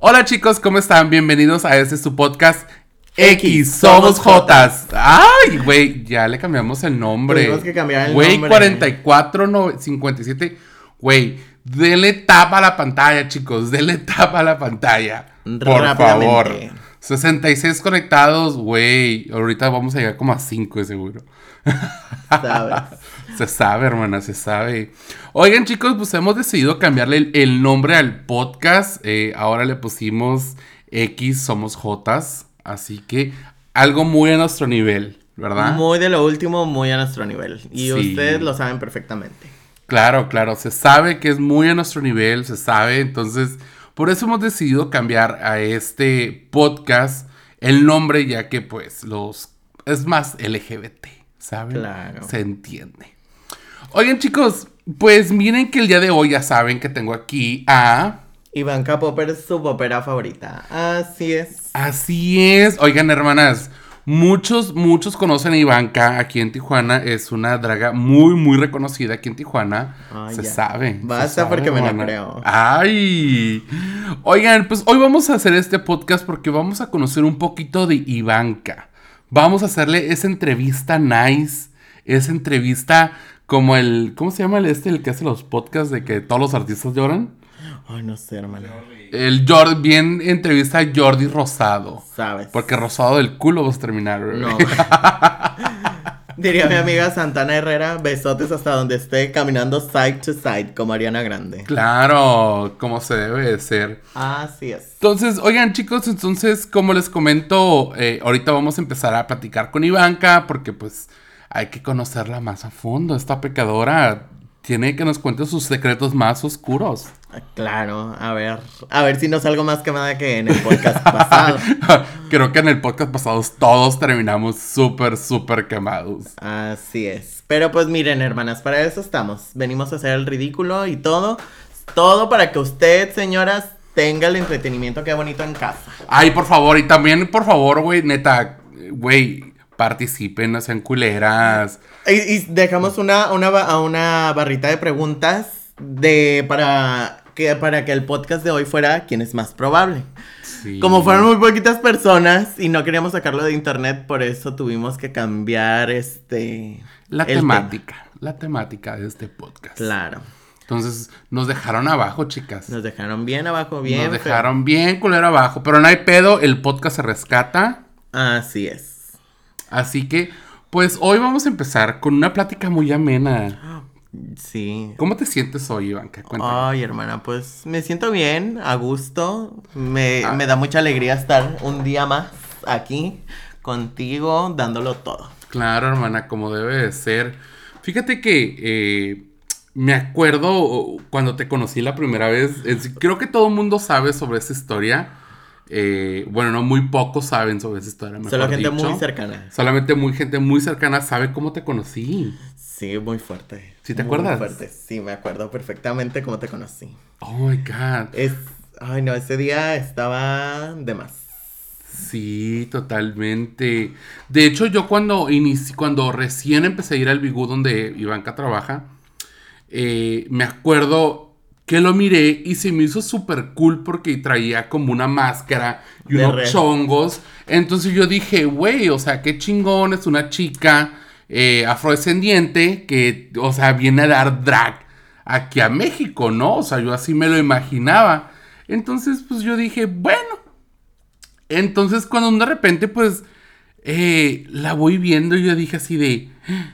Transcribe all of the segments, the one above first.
Hola chicos, ¿cómo están? Bienvenidos a este su podcast X, somos Jotas. Ay, güey, ya le cambiamos el nombre. Tuvimos que cambiar el Güey, nombre. 44, no, 57. Güey, denle tapa a la pantalla, chicos. Denle tapa a la pantalla. Por favor. Rápidamente. 66 conectados, güey. Ahorita vamos a llegar como a 5 de seguro. ¿Sabes? Se sabe, hermana, se sabe. Oigan, chicos, pues hemos decidido cambiarle el, el nombre al podcast. Eh, ahora le pusimos X Somos Jotas. Así que algo muy a nuestro nivel, ¿verdad? Muy de lo último, muy a nuestro nivel. Y Sí. ustedes lo saben perfectamente. Claro, claro, se sabe que es muy a nuestro nivel, se sabe, entonces por eso hemos decidido cambiar a este podcast el nombre ya que pues los es más LGBT, ¿saben? Claro. Se entiende. Oigan chicos, pues miren que el día de hoy ya saben que tengo aquí a... Ivanka Popper es su popera favorita. Así es. Así es, oigan hermanas, muchos, muchos conocen a Ivanka aquí en Tijuana, es una draga muy, muy reconocida aquí en Tijuana, se sabe. se Basta sabe, porque me la creo. Ay, oigan, pues hoy vamos a hacer este podcast porque vamos a conocer un poquito de Ivanka, vamos a hacerle esa entrevista nice, esa entrevista como el, ¿cómo se llama el este, el que hace los podcasts de que todos los artistas lloran? Ay, no sé, hermano. El Jordi, bien entrevista a Jordi Rosado. ¿Sabes? Porque rosado del culo vas a terminar. No. Diría mi amiga Santana Herrera, besotes hasta donde esté caminando side to side como Ariana Grande. Claro, como se debe de ser. Así es. Entonces, oigan chicos, entonces, como les comento, eh, ahorita vamos a empezar a platicar con Ivanka porque pues hay que conocerla más a fondo. Esta pecadora tiene que nos cuente sus secretos más oscuros. Ah, Claro, a ver, a ver si no salgo más quemada que en el podcast pasado. Creo que en el podcast pasado todos terminamos súper, súper quemados. Así es. Pero pues miren, hermanas, para eso estamos. Venimos a hacer el ridículo y todo. Todo para que usted, señoras, tenga el entretenimiento que bonito en casa. Ay, por favor, y también, por favor, güey, neta, güey, participen, no sean culeras. Y, y dejamos una, una, una barrita de preguntas de para que, para que el podcast de hoy fuera quién es más probable. Sí. Como fueron muy poquitas personas y no queríamos sacarlo de internet, por eso tuvimos que cambiar este La temática, la temática de este podcast. Claro. Entonces, nos dejaron abajo, chicas. Nos dejaron bien abajo, bien. nos dejaron bien culero abajo, pero no hay pedo, el podcast se rescata. Así es. Así que, pues hoy vamos a empezar con una plática muy amena. Sí. ¿Cómo te sientes hoy, Ivanka? Cuéntame. Ay, hermana, pues me siento bien, a gusto. Me, Ah. me da mucha alegría estar un día más aquí contigo, dándolo todo. Claro, hermana, como debe de ser. Fíjate que eh, me acuerdo cuando te conocí la primera vez. es- creo que todo el mundo sabe sobre esa historia. Eh, bueno, no muy pocos saben sobre esa historia. mejor Solo gente dicho. muy cercana. Solamente muy gente muy cercana sabe cómo te conocí. Sí, muy fuerte. ¿Sí te Muy acuerdas? fuerte. Sí, me acuerdo perfectamente cómo te conocí. Oh my god. Es. Ay, no, ese día estaba de más. Sí, totalmente. De hecho, yo cuando inici- cuando recién empecé a ir al Bigú donde Ivanka trabaja, eh, me acuerdo que lo miré y se me hizo súper cool porque traía como una máscara y De unos re- chongos. Entonces yo dije, güey, o sea, qué chingón, es una chica eh, afrodescendiente que, o sea, viene a dar drag aquí a México, ¿no? O sea, yo así me lo imaginaba. Entonces, pues yo dije, bueno. Entonces, cuando de repente, pues, eh, la voy viendo, yo dije así de, "Ah,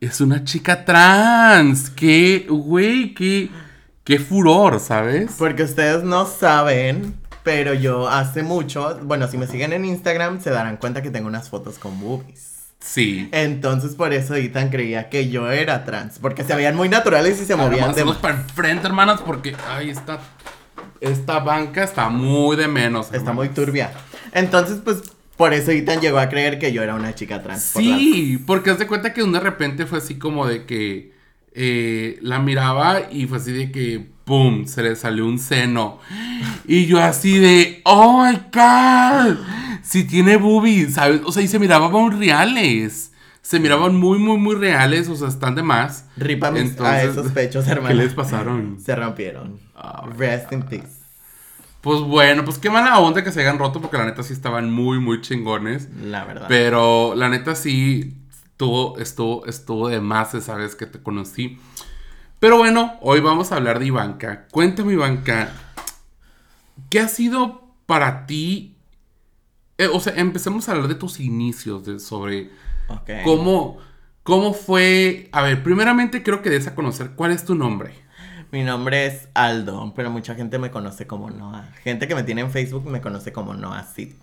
es una chica trans, qué, güey, qué, qué furor, ¿sabes? Porque ustedes no saben, pero yo hace mucho, bueno, si me siguen en Instagram se darán cuenta que tengo unas fotos con boobies. Sí. Entonces por eso Ethan creía que yo era trans, porque se veían muy naturales y se movían de para enfrente, hermanas, porque, ay, esta, esta banca está muy de menos. Está muy turbia. Entonces, pues, por eso Ethan llegó a creer que yo era una chica trans. por Sí, porque haz de cuenta que de repente fue así como de que eh, la miraba y fue así de que, ¡pum!, se le salió un seno. Y yo así de, ¡oh, my God! Si tiene boobies, ¿sabes? O sea, y se miraban reales. Se miraban muy, muy, muy reales, o sea, están de más. Ripa mis- a esos pechos, hermano. ¿Qué les pasaron? Se rompieron. Rest in peace. Pues bueno, pues qué mala onda que se hayan roto porque la neta sí estaban muy, muy chingones. La verdad. Pero la neta sí estuvo, estuvo, estuvo de más esa vez que te conocí. Pero bueno, hoy vamos a hablar de Ivanka. Cuéntame, Ivanka, ¿qué ha sido para ti? Eh, o sea, empecemos a hablar de tus inicios, de, sobre Ok. cómo, cómo fue. A ver, primeramente creo que des a conocer cuál es tu nombre. Mi nombre es Aldo, pero mucha gente me conoce como Noah. Gente que me tiene en Facebook me conoce como Noah Sid.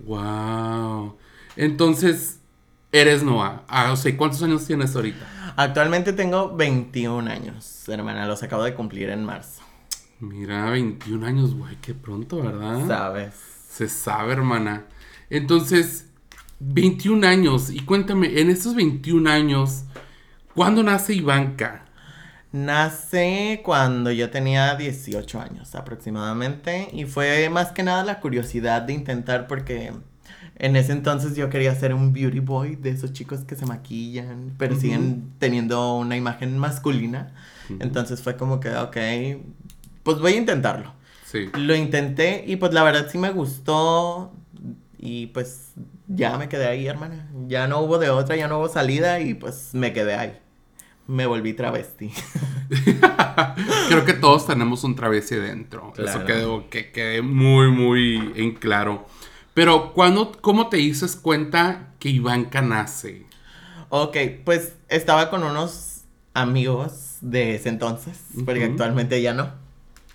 Wow. Entonces, eres Noah. Ah, o sea, ¿cuántos años tienes ahorita? Actualmente tengo 21 años, hermana. Los acabo de cumplir en marzo. Mira, 21 años, güey, qué pronto, ¿verdad? ¿Sabes? Se sabe, hermana. Entonces, 21 años. Y cuéntame, en estos 21 años, ¿cuándo nace Ivanka? Nace cuando yo tenía 18 años aproximadamente y fue más que nada la curiosidad de intentar porque en ese entonces yo quería ser un beauty boy de esos chicos que se maquillan pero Ujú. siguen teniendo una imagen masculina. Ujú. Entonces fue como que, ok, pues voy a intentarlo. Sí. Lo intenté y pues la verdad sí me gustó y pues ya me quedé ahí, hermana. Ya no hubo de otra, ya no hubo salida y pues me quedé ahí. Me volví travesti. Creo que todos tenemos un travesti dentro. Eso Claro. quedó que quede muy, muy en claro. Pero, ¿cuándo, ¿cómo te dices cuenta que Ivanka nace? Ok, pues estaba con unos amigos de ese entonces, porque Ujú. actualmente ya no.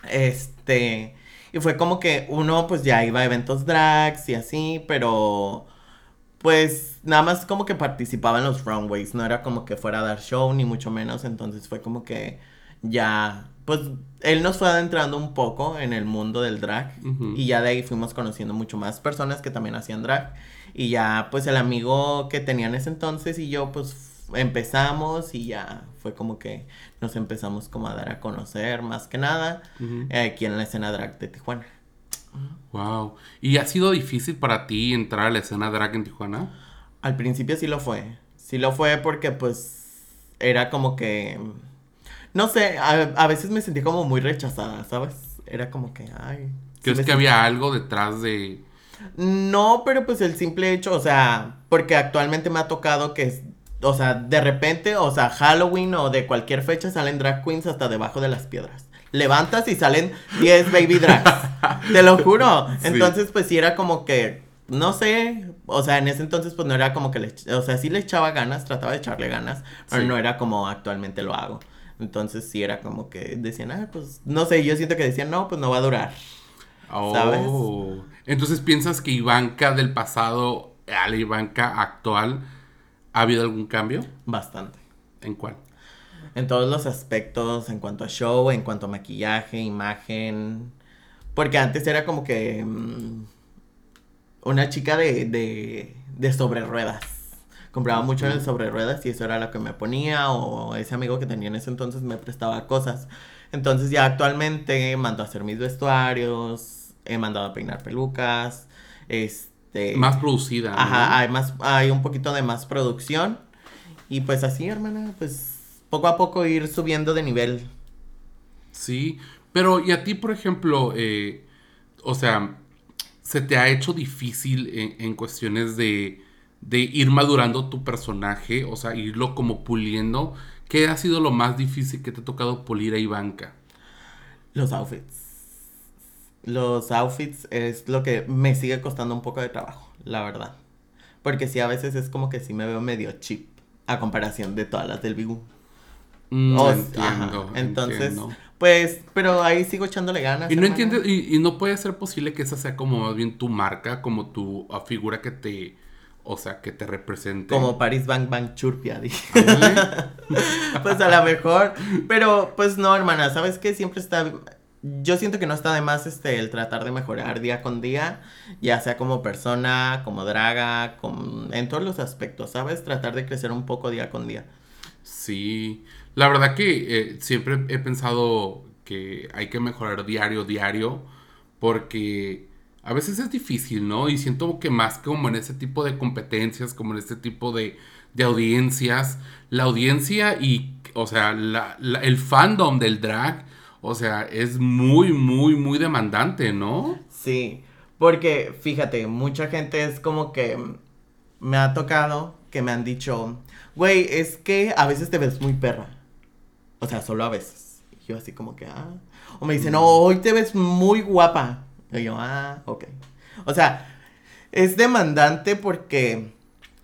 Este, y fue como que uno pues ya iba a eventos drags y así, pero pues nada más como que participaba en los runways, no era como que fuera a dar show ni mucho menos, entonces fue como que ya, pues él nos fue adentrando un poco en el mundo del drag y ya de ahí fuimos conociendo mucho más personas que también hacían drag y ya pues el amigo que tenía en ese entonces y yo pues empezamos y ya fue como que nos empezamos como a dar a conocer más que nada eh, aquí en la escena drag de Tijuana. Wow. ¿Y ha sido difícil para ti entrar a la escena drag en Tijuana? Al principio sí lo fue. Sí lo fue porque pues era como que... No sé, a, a veces me sentí como muy rechazada, ¿sabes? Era como que, ay... sí ¿Crees me que sentí- había algo detrás de... No, pero pues el simple hecho, o sea, porque actualmente me ha tocado que, o sea, de repente, o sea, Halloween o de cualquier fecha salen drag queens hasta debajo de las piedras. Levantas y salen 10 baby drags. Te lo juro. Sí. Entonces, pues sí era como que, no sé, o sea, en ese entonces pues no era como que le, o sea, sí le echaba ganas, trataba de echarle ganas, pero Sí. no era como actualmente lo hago. Entonces sí era como que decían, ah, pues, no sé, yo siento que decían, no, pues no va a durar. ¿Sabes? Oh. Entonces, ¿piensas que Ivanka del pasado a la Ivanka actual ha habido algún cambio? Bastante. ¿En cuál? En todos los aspectos, en cuanto a show, en cuanto a maquillaje, imagen. Porque antes era como que mm, una chica de, de, de sobre ruedas. Compraba mucho en el sobre ruedas y eso era lo que me ponía o ese amigo que tenía en ese entonces me prestaba cosas. Entonces ya actualmente mando a hacer mis vestuarios, he mandado a peinar pelucas, este... Más producida. ¿no? Ajá, hay más, hay un poquito de más producción. Y pues así, hermana, pues poco a poco ir subiendo de nivel. Sí, pero y a ti, por ejemplo, eh, o sea, ¿se te ha hecho difícil en, en cuestiones de, de ir madurando tu personaje? O sea, irlo como puliendo. ¿Qué ha sido lo más difícil que te ha tocado pulir a Ivanka? Los outfits. Los outfits es lo que me sigue costando un poco de trabajo, la verdad. Porque sí, a veces es como que sí me veo medio cheap a comparación de todas las del Bigu. Mm, O- entiendo, ajá, Entonces, entiendo. pues, pero ahí sigo echándole ganas. Y no entiendes, y, y no puede ser posible que esa sea como más bien tu marca, como tu figura que te, o sea, que te represente. Como Paris Bang Bang Churpia, dije. Pues a lo mejor. Pero pues no, hermana, ¿sabes qué? Siempre está. Yo siento que no está de más este el tratar de mejorar día con día, ya sea como persona, como draga, como, en todos los aspectos, ¿sabes? Tratar de crecer un poco día con día. Sí, la verdad que eh, siempre he pensado que hay que mejorar diario, diario, porque a veces es difícil, ¿no? Y siento que más como en ese tipo de competencias, como en este tipo de, de audiencias, la audiencia y, o sea, la- la- el fandom del drag, o sea, es muy, muy, muy demandante, ¿no? Sí, porque fíjate, mucha gente es como que me ha tocado que me han dicho, güey, es que a veces te ves muy perra. O sea, solo a veces. Y yo así como que, ah. O me dicen, no, hoy te ves muy guapa. Y yo, ah, ok. O sea, es demandante porque,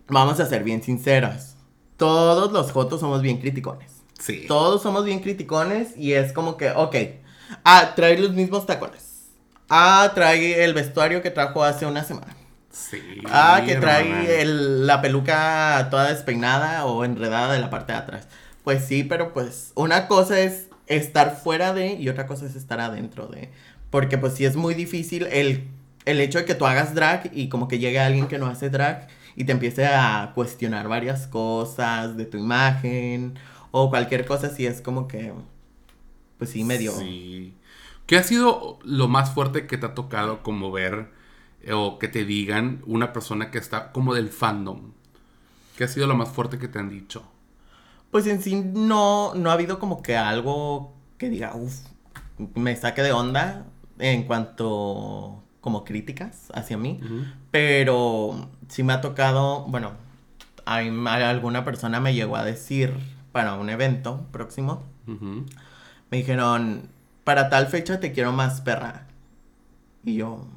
vamos a ser bien sinceras, todos los jotos somos bien criticones. Sí. Todos somos bien criticones y es como que, ok, ah, trae los mismos tacones. Ah, trae el vestuario que trajo hace una semana. Sí. Ah, que trae el- la peluca toda despeinada o enredada de la parte de atrás. Pues sí, pero pues una cosa es estar fuera de y otra cosa es estar adentro de. Porque pues sí es muy difícil el, el hecho de que tú hagas drag y como que llegue alguien que no hace drag y te empiece a cuestionar varias cosas de tu imagen o cualquier cosa así es como que pues sí medio Sí. ¿Qué ha sido lo más fuerte que te ha tocado como ver eh, o que te digan una persona que está como del fandom? ¿Qué ha sido lo más fuerte que te han dicho? Pues en sí no, no ha habido como que algo que diga, uff, me saque de onda en cuanto como críticas hacia mí, pero sí me ha tocado, bueno, hay, alguna persona me llegó a decir para un evento próximo, me dijeron, para tal fecha te quiero más perra. Y yo,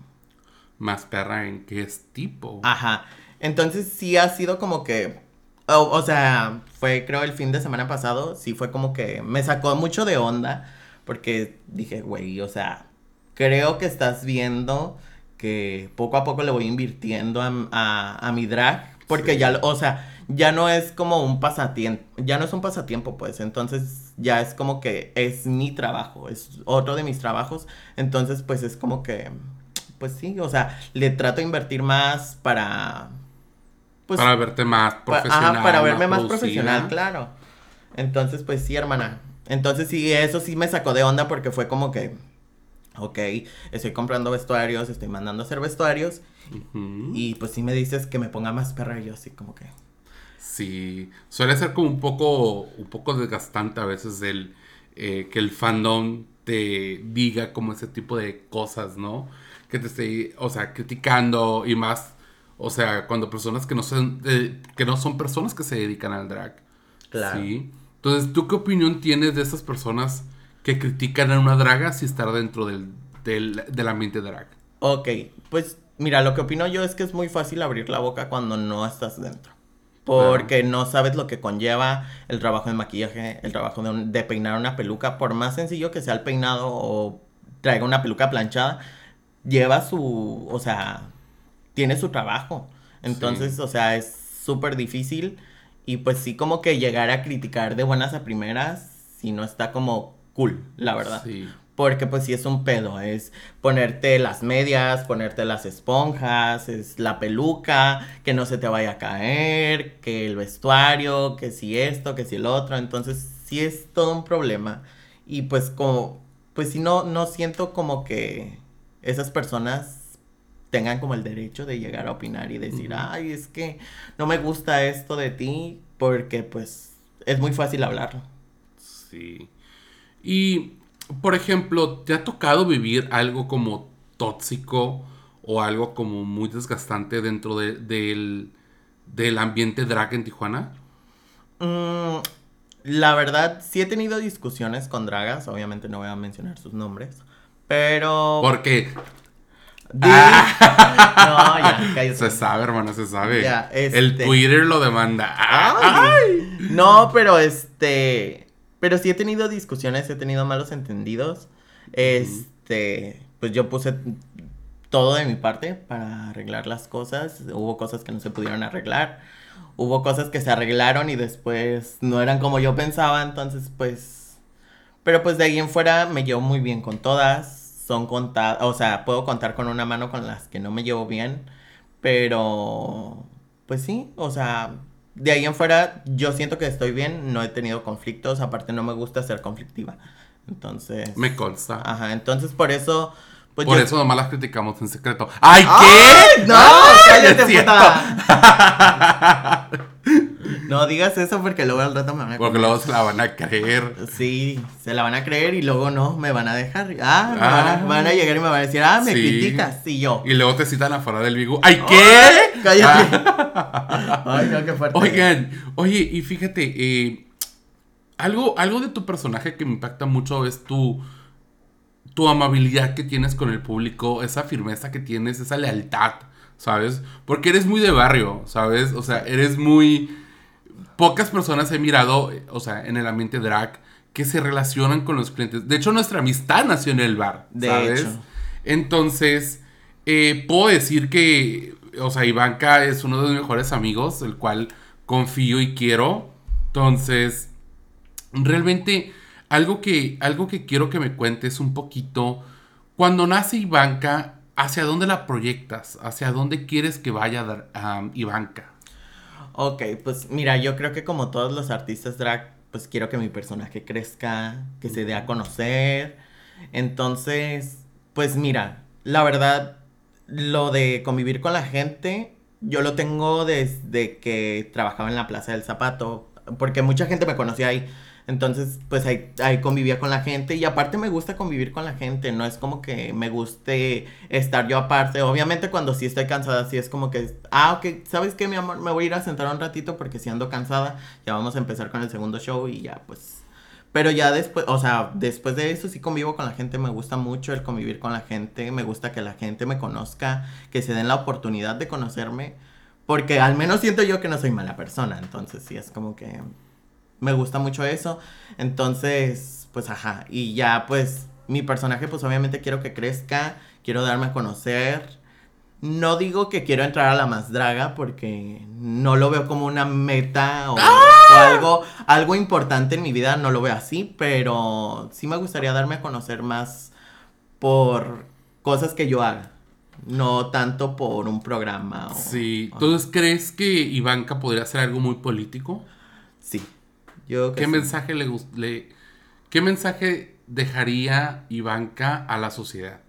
Más perra en qué es tipo. Ajá. Entonces sí ha sido como que. O, o sea, fue creo el fin de semana pasado. Sí fue como que me sacó mucho de onda. Porque dije, güey, o sea, creo que estás viendo que poco a poco le voy invirtiendo a, a- a mi drag. Porque Sí. ya, o sea, ya no es como un pasatiempo. Ya no es un pasatiempo, pues. Entonces ya es como que es mi trabajo. Es otro de mis trabajos. Entonces, pues es como que. Pues sí, o sea, le trato de invertir más para. Pues, para verte más profesional. ajá, para verme más profesional, claro. Entonces, pues sí, hermana. Entonces sí, eso sí me sacó de onda porque fue como que. Ok, estoy comprando vestuarios, estoy mandando a hacer vestuarios. Y pues sí me dices que me ponga más perra y yo así como que. Sí, suele ser como un poco, un poco desgastante a veces el eh, que el fandom te diga como ese tipo de cosas, ¿no? Que te esté, o sea, criticando y más, o sea, cuando personas que no son, eh, que no son personas que se dedican al drag. Claro. Sí. Entonces, ¿tú qué opinión tienes de esas personas que critican a una draga si estar dentro del, del, del ambiente drag? Ok, pues mira, lo que opino yo es que es muy fácil abrir la boca cuando no estás dentro. Porque no sabes lo que conlleva el trabajo de maquillaje, el trabajo de, un- de peinar una peluca. Por más sencillo que sea el peinado o traiga una peluca planchada, lleva su, o sea, tiene su trabajo. Entonces, Sí. o sea, es súper difícil. Y pues sí, como que llegar a criticar de buenas a primeras, si no está como cool, la verdad. Sí. Porque pues sí es un pedo, es ponerte las medias, ponerte las esponjas, es la peluca, que no se te vaya a caer, que el vestuario, que si esto, que si el otro, entonces sí es todo un problema. Y pues como, pues sí no, no siento como que esas personas tengan como el derecho de llegar a opinar y decir, ay, es que no me gusta esto de ti, porque pues es muy fácil hablarlo. Sí. Y, por ejemplo, ¿te ha tocado vivir algo como tóxico o algo como muy desgastante dentro de- del, del ambiente drag en Tijuana? Mm, la verdad, sí he tenido discusiones con dragas, obviamente no voy a mencionar sus nombres, pero... Porque Di- No, ya, cállate. se sabe, hermano, se sabe. Ya, El este- Twitter lo demanda. Ay. No, pero este... Pero sí he tenido discusiones, he tenido malos entendidos. Este... Pues yo puse todo de mi parte para arreglar las cosas. Hubo cosas que no se pudieron arreglar. Hubo cosas que se arreglaron y después no eran como yo pensaba. Entonces, pues... Pero pues de ahí en fuera me llevo muy bien con todas. Son contadas, o sea, puedo contar con una mano con las que no me llevo bien. Pero, pues sí, o sea, de ahí en fuera yo siento que estoy bien. No he tenido conflictos. Aparte no me gusta ser conflictiva. Entonces... Me consta. Ajá, entonces por eso... Pues Por yo- eso nomás las criticamos en secreto. ¡Ay, ¡Ay! qué! ¡No! ¡Ay, ¡Cállate, puta! No digas eso porque luego al rato me van a Porque luego se la van a creer. Sí, se la van a creer y luego no, me van a dejar. Ah, me van, a, ah. van, a, llegar y me van a decir, ah, me criticas, sí yo. Y luego te citan afuera del Vigo. ¡Ay, qué! cállate. Ah. Ay, no, qué fuerte. Oigan, oye, y fíjate, eh, algo, algo de tu personaje que me impacta mucho es tu, tu amabilidad que tienes con el público, esa firmeza que tienes, esa lealtad, ¿sabes? Porque eres muy de barrio, ¿sabes? O sea, eres muy... Pocas personas he mirado, o sea, en el ambiente drag, que se relacionan con los clientes. De hecho, nuestra amistad nació en el bar, ¿sabes? De Entonces, eh, puedo decir que, o sea, Ivanka es uno de mis mejores amigos, el cual confío y quiero. Entonces, realmente algo que, algo que quiero que me cuentes un poquito, cuando nace Ivanka, ¿hacia dónde la proyectas? ¿Hacia dónde quieres que vaya um, Ivanka? Ok, pues mira, yo creo que como todos los artistas drag, pues quiero que mi personaje crezca, que se dé a conocer. Entonces, pues mira, la verdad, lo de convivir con la gente, yo lo tengo desde que trabajaba en la Plaza del Zapato, porque mucha gente me conocía ahí. Entonces, pues ahí, ahí, convivía con la gente. Y aparte me gusta convivir con la gente, no es como que me guste estar yo aparte. Obviamente cuando sí estoy cansada, sí es como que, ah, ok, ¿sabes qué, mi amor? Me voy a ir a sentar un ratito porque si ando cansada, ya vamos a empezar con el segundo show y ya, pues... Pero ya después, o sea, después de eso sí convivo con la gente, me gusta mucho el convivir con la gente, me gusta que la gente me conozca, que se den la oportunidad de conocerme, porque al menos siento yo que no soy mala persona, entonces sí es como que me gusta mucho eso. Entonces, pues ajá. Y ya pues mi personaje pues obviamente quiero que crezca, quiero darme a conocer. No digo que quiero entrar a la más draga porque no lo veo como una meta o, ¡Ah! algo, algo importante en mi vida, no lo veo así, pero sí me gustaría darme a conocer más por cosas que yo haga, no tanto por un programa. O, sí, ¿entonces crees que Ivanka podría hacer algo muy político? Sí. ¿Qué mensaje le, le qué mensaje dejaría Ivanka a la sociedad?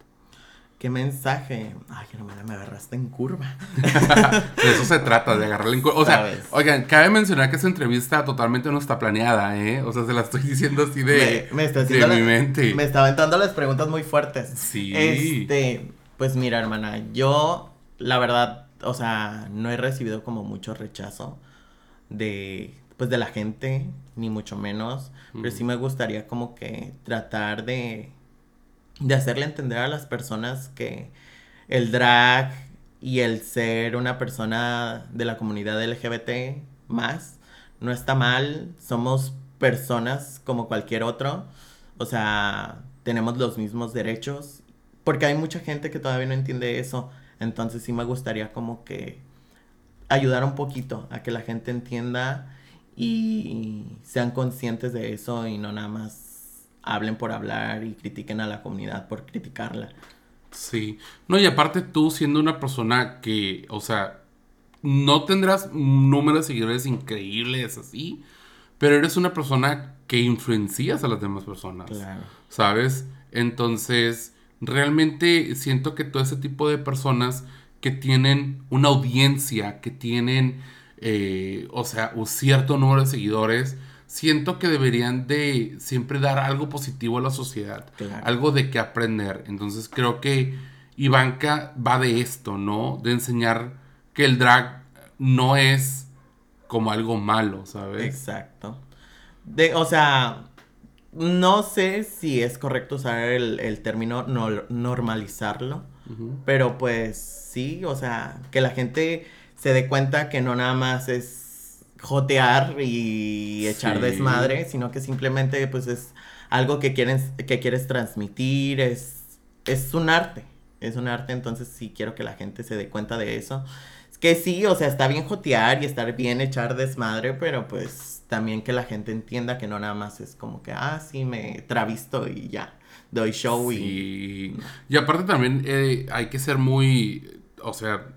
¿Qué mensaje? Ay, que no me, me agarraste en curva. de eso se trata, de agarrarle en curva. O sea, oigan, cabe mencionar que esa entrevista totalmente no está planeada, ¿eh? O sea, se la estoy diciendo así de, me, está de mi mente. Me estaba aventando las preguntas muy fuertes. Sí. Este, pues mira, hermana, yo, la verdad, o sea, no he recibido como mucho rechazo de pues de la gente, ni mucho menos, pero sí me gustaría como que tratar de, de hacerle entender a las personas que el drag y el ser una persona de la comunidad LGBT más no está mal, somos personas como cualquier otro, o sea, tenemos los mismos derechos, porque hay mucha gente que todavía no entiende eso, entonces sí me gustaría como que ayudar un poquito a que la gente entienda y sean conscientes de eso y no nada más hablen por hablar y critiquen a la comunidad por criticarla. Sí, no, y aparte tú siendo una persona que, o sea, no tendrás un número de seguidores increíbles así, pero eres una persona que influencias a las demás personas, claro. ¿sabes? Entonces, realmente siento que todo ese tipo de personas que tienen una audiencia, que tienen eh, o sea, un cierto número de seguidores, siento que deberían de siempre dar algo positivo a la sociedad, algo de que aprender. Entonces creo que Ivanka va de esto, ¿no? De enseñar que el drag no es como algo malo, ¿sabes? Exacto. De, o sea, no sé si es correcto usar el, término normalizarlo, pero pues sí, o sea, que la gente se dé cuenta que no nada más es jotear y echar desmadre, sino que simplemente pues es algo que quieres, que quieres transmitir, es, es un arte, es un arte, entonces sí quiero que la gente se dé cuenta de eso. Es que sí, o sea, está bien jotear y estar bien echar desmadre, pero pues también que la gente entienda que no nada más es como que, ah, sí, me travisto y ya, doy show y... Y aparte también eh, hay que ser muy, o sea,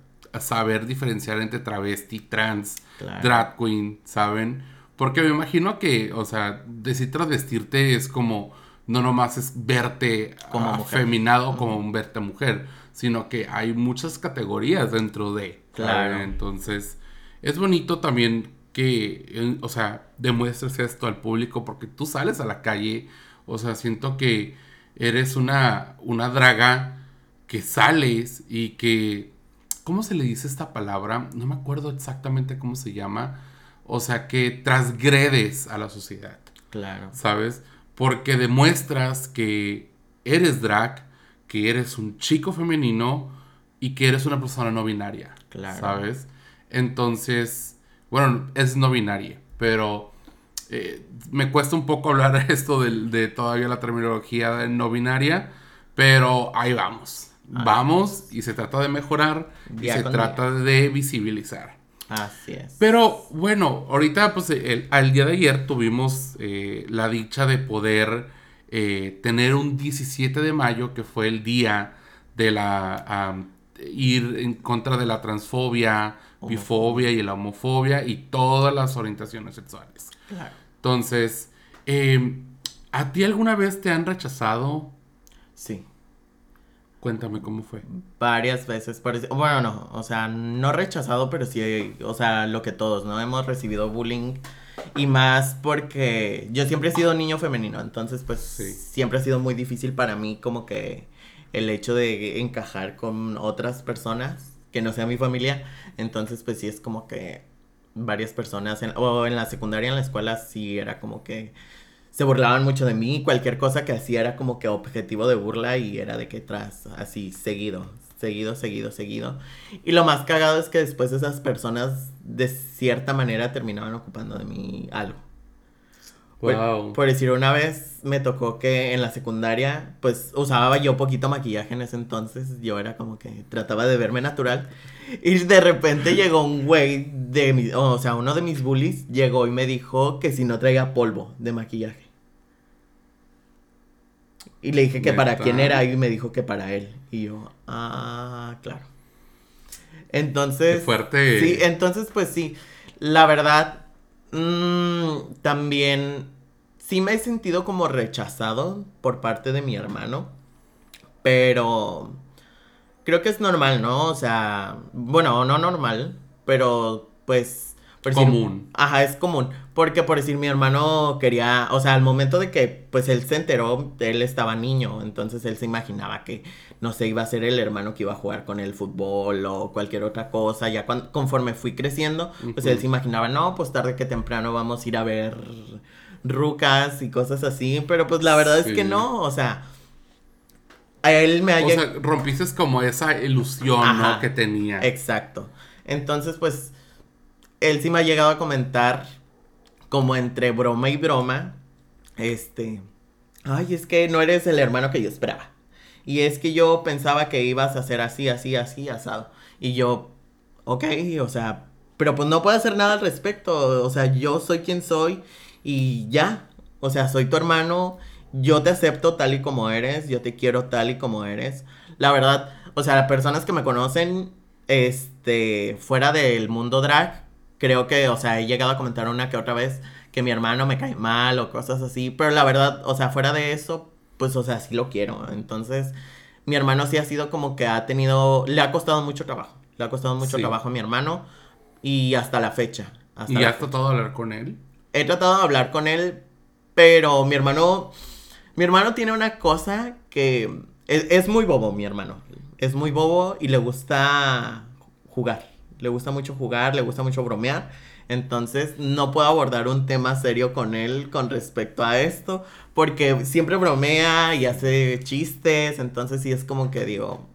saber diferenciar entre travesti, trans, drag queen, ¿saben? Porque me imagino que, o sea, decir travestirte es como, no nomás es verte como afeminado, como un verte mujer, sino que hay muchas categorías dentro de. Claro. Entonces, es bonito también que, o sea, demuestres esto al público porque tú sales a la calle, o sea, siento que eres una, una draga que sales y que, ¿cómo se le dice esta palabra? No me acuerdo exactamente cómo se llama, o sea, que transgredes a la sociedad. Claro. ¿Sabes? Porque demuestras que eres drag, que eres un chico femenino y que eres una persona no binaria. Claro. ¿Sabes? Entonces, bueno, es no binaria, pero eh, me cuesta un poco hablar esto de, de todavía la terminología de no binaria, pero ahí vamos. Vamos y se trata de mejorar y se trata de visibilizar. Así es. Pero bueno, ahorita pues el- al día de ayer tuvimos eh, la dicha de poder eh, tener un 17 de mayo que fue el día de la ir en contra de la transfobia, bifobia y la homofobia y todas las orientaciones sexuales. Claro. Entonces, eh, ¿a ti alguna vez te han rechazado? Sí. Cuéntame cómo fue. Varias veces. Bueno, no. O sea, no rechazado, pero sí. O sea, lo que todos, ¿no? Hemos recibido bullying. Y más porque yo siempre he sido niño femenino. Entonces, pues Sí. siempre ha sido muy difícil para mí como que el hecho de encajar con otras personas que no sea mi familia. Entonces, pues sí es como que varias personas, en- o en la secundaria, en la escuela, sí era como que se burlaban mucho de mí. Cualquier cosa que hacía era como que objetivo de burla y era de que tras, así, seguido, seguido, seguido, seguido. Y lo más cagado es que después esas personas, de cierta manera, terminaban ocupando de mí algo. Por- Wow. Por, decir, una vez me tocó que en la secundaria, pues usaba yo poquito maquillaje en ese entonces. Yo era como que trataba de verme natural. Y de repente llegó un güey de mi, o sea, uno de mis bullies llegó y me dijo que si no traía polvo de maquillaje. Y le dije que para quién era y me dijo que para él. Y yo, ah, claro. Entonces. Qué fuerte. Sí, entonces, pues sí. La verdad, mm, también sí me he sentido como rechazado por parte de mi hermano. Pero creo que es normal, ¿no? O sea, bueno, no normal, pero pues... por decir- Común. Ajá, es común. Porque por decir, mi hermano quería, o sea, al momento de que pues él se enteró, él estaba niño, entonces él se imaginaba que, no sé, iba a ser el hermano que iba a jugar con el fútbol o cualquier otra cosa. Ya cuan- conforme fui creciendo, pues él se imaginaba, no, pues tarde que temprano vamos a ir a ver rucas y cosas así, pero pues la verdad es que no, o sea, a él me ha O sea, rompiste como esa ilusión, Ajá. ¿no? Que tenía. Exacto. Entonces, pues, él sí me ha llegado a comentar, como entre broma y broma, este, ay, es que no eres el hermano que yo esperaba. Y es que yo pensaba que ibas a ser así, así, así, asado. Y yo, ok, o sea, pero pues no puedo hacer nada al respecto. O sea, yo soy quien soy y ya. O sea, soy tu hermano, yo te acepto tal y como eres, yo te quiero tal y como eres. La verdad, o sea, las personas que me conocen, este, fuera del mundo drag, creo que, o sea, he llegado a comentar una que otra vez que mi hermano me cae mal o cosas así, pero la verdad, o sea, fuera de eso, pues, o sea, sí lo quiero. Entonces, mi hermano sí ha sido como que ha tenido, le ha costado mucho trabajo, le ha costado mucho Sí. trabajo a mi hermano y hasta la fecha. Hasta ¿Y la has tratado de hablar con él? he tratado de hablar con él, pero mi hermano, mi hermano tiene una cosa que es, es muy bobo, mi hermano. Es muy bobo y le gusta jugar. Le gusta mucho jugar, le gusta mucho bromear. Entonces no puedo abordar un tema serio con él con respecto a esto, porque siempre bromea y hace chistes, entonces sí es como que digo,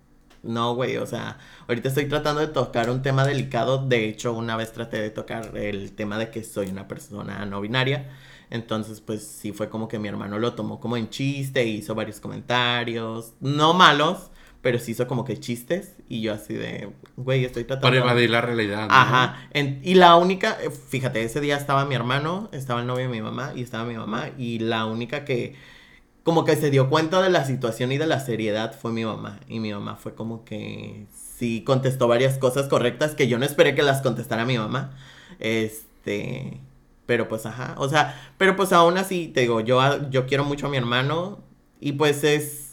no, güey, o sea, ahorita estoy tratando de tocar un tema delicado. De hecho, una vez traté de tocar el tema de que soy una persona no binaria. Entonces, pues sí fue como que mi hermano lo tomó como en chiste, hizo varios comentarios, no malos, pero sí hizo como que chistes. Y yo así de, güey, estoy tratando... Para evadir la realidad. ¿no? Ajá. en- y la única, fíjate, ese día estaba mi hermano, estaba el novio de mi mamá y estaba mi mamá. Y la única que como que se dio cuenta de la situación y de la seriedad fue mi mamá. Y mi mamá fue como que sí contestó varias cosas correctas que yo no esperé que las contestara mi mamá. Este, pero pues ajá, o sea, pero pues aún así te digo, yo yo quiero mucho a mi hermano y pues es